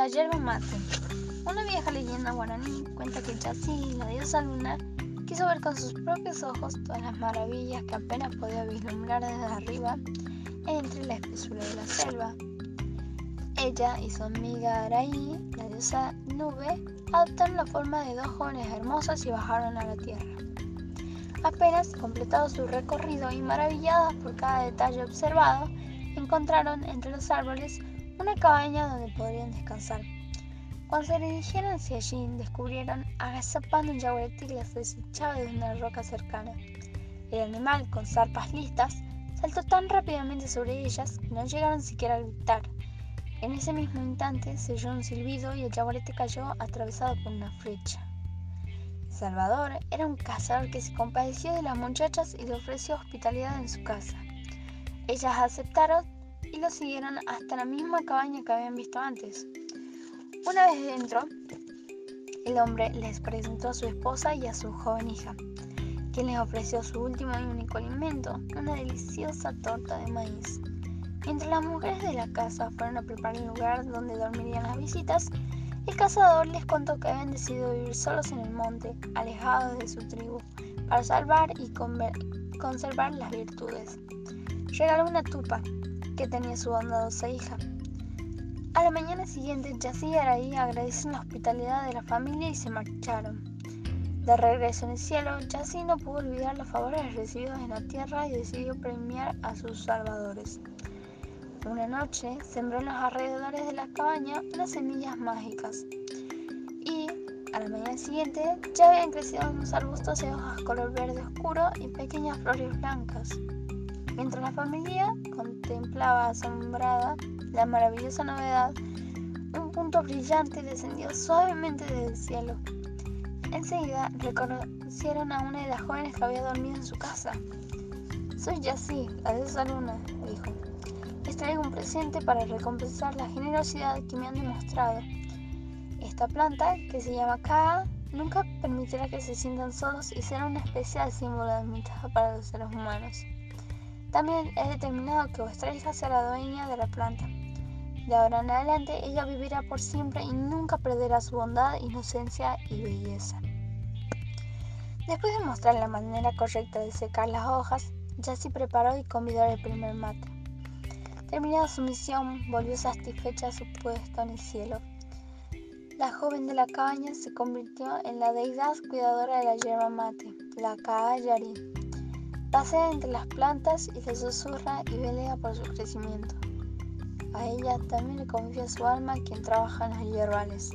La yerba mate. Una vieja leyenda guaraní cuenta que Chasí, la diosa luna, quiso ver con sus propios ojos todas las maravillas que apenas podía vislumbrar desde arriba entre la espesura de la selva. Ella y su amiga Araí, la diosa nube, adoptaron la forma de dos jóvenes hermosas y bajaron a la tierra. Apenas completado su recorrido y maravilladas por cada detalle observado, encontraron entre los árboles una cabaña donde podrían descansar. Cuando se dirigieron hacia allí, descubrieron agazapando un yaguareté que les desechaba de una roca cercana. El animal, con zarpas listas, saltó tan rápidamente sobre ellas que no llegaron siquiera a gritar. En ese mismo instante se oyó un silbido y el yaguarete cayó atravesado por una flecha. Salvador era un cazador que se compadeció de las muchachas y le ofreció hospitalidad en su casa. Ellas aceptaron y lo siguieron hasta la misma cabaña que habían visto antes. Una vez dentro, el hombre les presentó a su esposa y a su joven hija, quien les ofreció su último y único alimento, una deliciosa torta de maíz. Mientras las mujeres de la casa fueron a preparar el lugar donde dormirían las visitas, el cazador les contó que habían decidido vivir solos en el monte, alejados de su tribu, para salvar y conservar las virtudes. Regaló una tupa, que tenía su bondadosa hija. A la mañana siguiente, Yassi y Araí agradecieron la hospitalidad de la familia y se marcharon. De regreso en el cielo, Yassi no pudo olvidar los favores recibidos en la tierra y decidió premiar a sus salvadores. Una noche sembró en los alrededores de la cabaña unas semillas mágicas y a la mañana siguiente ya habían crecido unos arbustos de hojas color verde oscuro y pequeñas flores blancas. Mientras la familia contemplaba asombrada la maravillosa novedad, un punto brillante descendió suavemente desde el cielo. Enseguida reconocieron a una de las jóvenes que había dormido en su casa. Soy Yassi, la diosa luna, dijo. Les traigo un presente para recompensar la generosidad que me han demostrado. Esta planta, que se llama Kaa, nunca permitirá que se sientan solos y será una especial símbolo de amistad para los seres humanos. También he determinado que vuestra hija será dueña de la planta. De ahora en adelante ella vivirá por siempre y nunca perderá su bondad, inocencia y belleza. Después de mostrar la manera correcta de secar las hojas, Jessie preparó y convidó el primer mate. Terminada su misión, volvió satisfecha a su puesto en el cielo. La joven de la cabaña se convirtió en la deidad cuidadora de la yerba mate, la Kaayari. Pasea entre las plantas y le susurra y velea por su crecimiento. A ella también le confía su alma quien trabaja en los hierbales.